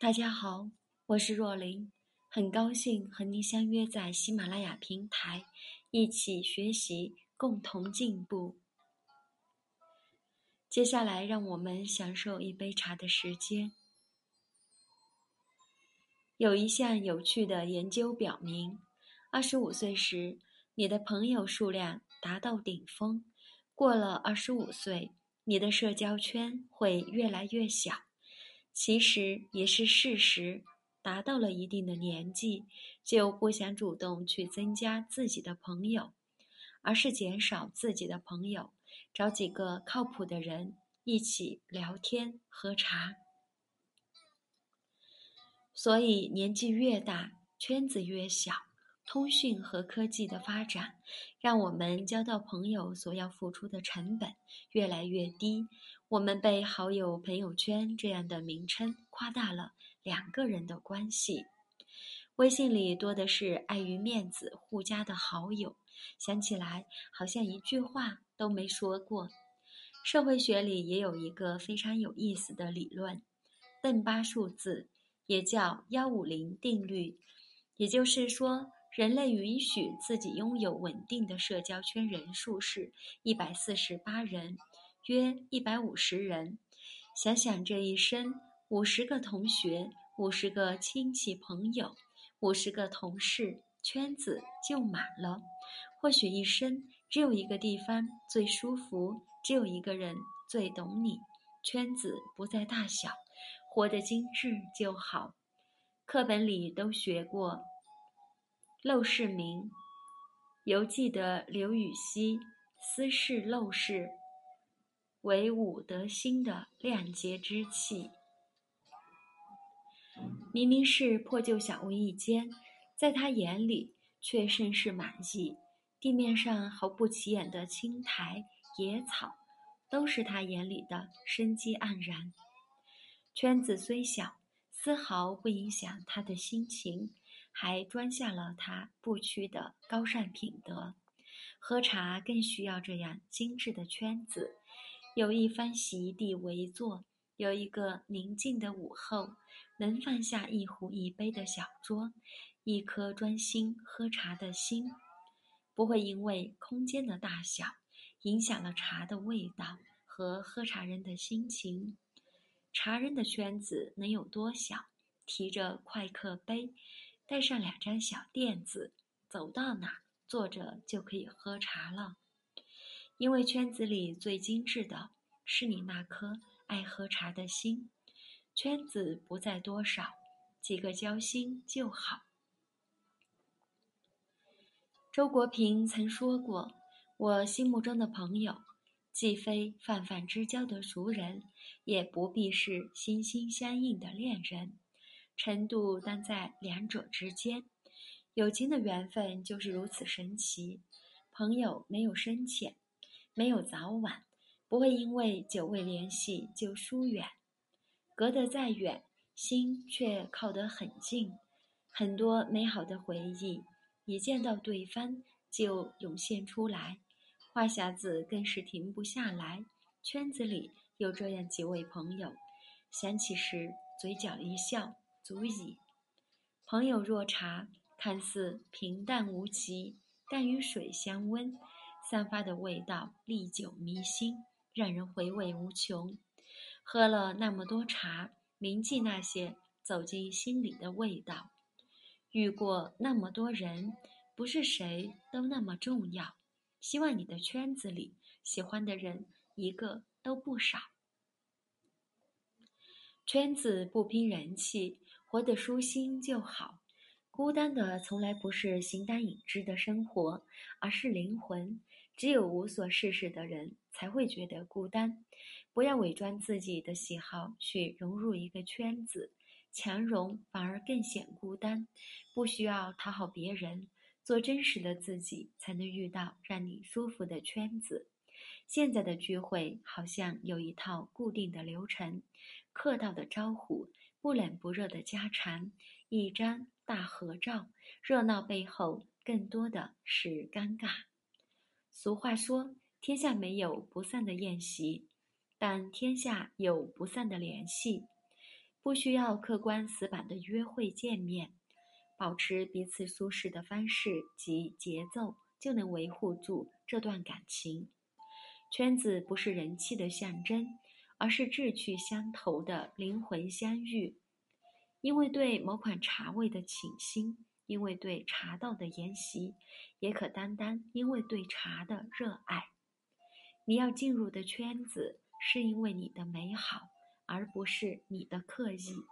大家好，我是若琳，很高兴和您相约在喜马拉雅平台，一起学习，共同进步。接下来，让我们享受一杯茶的时间。有一项有趣的研究表明，二十五岁时，你的朋友数量达到顶峰；过了二十五岁，你的社交圈会越来越小。其实也是事实，达到了一定的年纪，就不想主动去增加自己的朋友，而是减少自己的朋友，找几个靠谱的人一起聊天喝茶。所以年纪越大，圈子越小，通讯和科技的发展，让我们交到朋友所要付出的成本越来越低。我们被“好友朋友圈”这样的名称夸大了两个人的关系。微信里多的是碍于面子互加的好友，想起来好像一句话都没说过。社会学里也有一个非常有意思的理论——邓巴数字，也叫幺五零定律。也就是说，人类允许自己拥有稳定的社交圈人数是一百四十八人。约一百五十人，想想这一生，五十个同学，五十个亲戚朋友，五十个同事，圈子就满了。或许一生只有一个地方最舒服，只有一个人最懂你。圈子不在大小，活得精致就好。课本里都学过，陋室铭，犹记得刘禹锡“斯是陋室”。为吾德馨的亮洁之气。明明是破旧小屋一间，在他眼里却甚是满意。地面上毫不起眼的青苔、野草，都是他眼里的生机盎然。圈子虽小，丝毫不影响他的心情，还装下了他不屈的高尚品德。喝茶更需要这样精致的圈子。有一番席地围坐，有一个宁静的午后，能放下一壶一杯的小桌，一颗专心喝茶的心，不会因为空间的大小影响了茶的味道和喝茶人的心情。茶人的圈子能有多小？提着快客杯，带上两张小垫子，走到哪坐着就可以喝茶了。因为圈子里最精致的是你那颗爱喝茶的心，圈子不在多少，几个交心就好。周国平曾说过：“我心目中的朋友，既非泛泛之交的熟人，也不必是心心相印的恋人，程度当在两者之间。友情的缘分就是如此神奇，朋友没有深浅。”没有早晚，不会因为久未联系就疏远，隔得再远，心却靠得很近。很多美好的回忆，一见到对方就涌现出来，话匣子更是停不下来。圈子里有这样几位朋友，想起时嘴角一笑，足矣。朋友若茶，看似平淡无奇，但与水相温。散发的味道历久弥新，让人回味无穷。喝了那么多茶，铭记那些走进心里的味道。遇过那么多人，不是谁都那么重要。希望你的圈子里喜欢的人一个都不少。圈子不拼人气，活得舒心就好。孤单的从来不是形单影只的生活，而是灵魂。只有无所事事的人才会觉得孤单。不要伪装自己的喜好去融入一个圈子，强融反而更显孤单。不需要讨好别人，做真实的自己，才能遇到让你舒服的圈子。现在的聚会好像有一套固定的流程：客套的招呼，不冷不热的家常，一张大合照。热闹背后，更多的是尴尬。俗话说：“天下没有不散的宴席，但天下有不散的联系。”不需要客观死板的约会见面，保持彼此舒适的方式及节奏，就能维护住这段感情。圈子不是人气的象征，而是志趣相投的灵魂相遇。因为对某款茶味的倾心，因为对茶道的研习，也可单单因为对茶的热爱。你要进入的圈子，是因为你的美好。而不是你的刻意。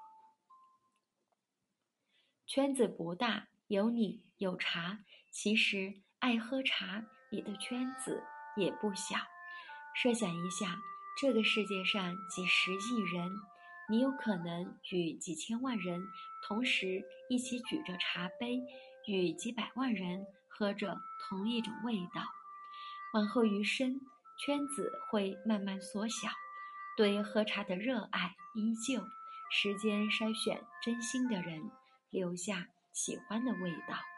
圈子不大，有你有茶。其实爱喝茶，你的圈子也不小。设想一下，这个世界上几十亿人，你有可能与几千万人同时一起举着茶杯，与几百万人喝着同一种味道。往后余生，圈子会慢慢缩小。对喝茶的热爱依旧，时间筛选真心的人，留下喜欢的味道。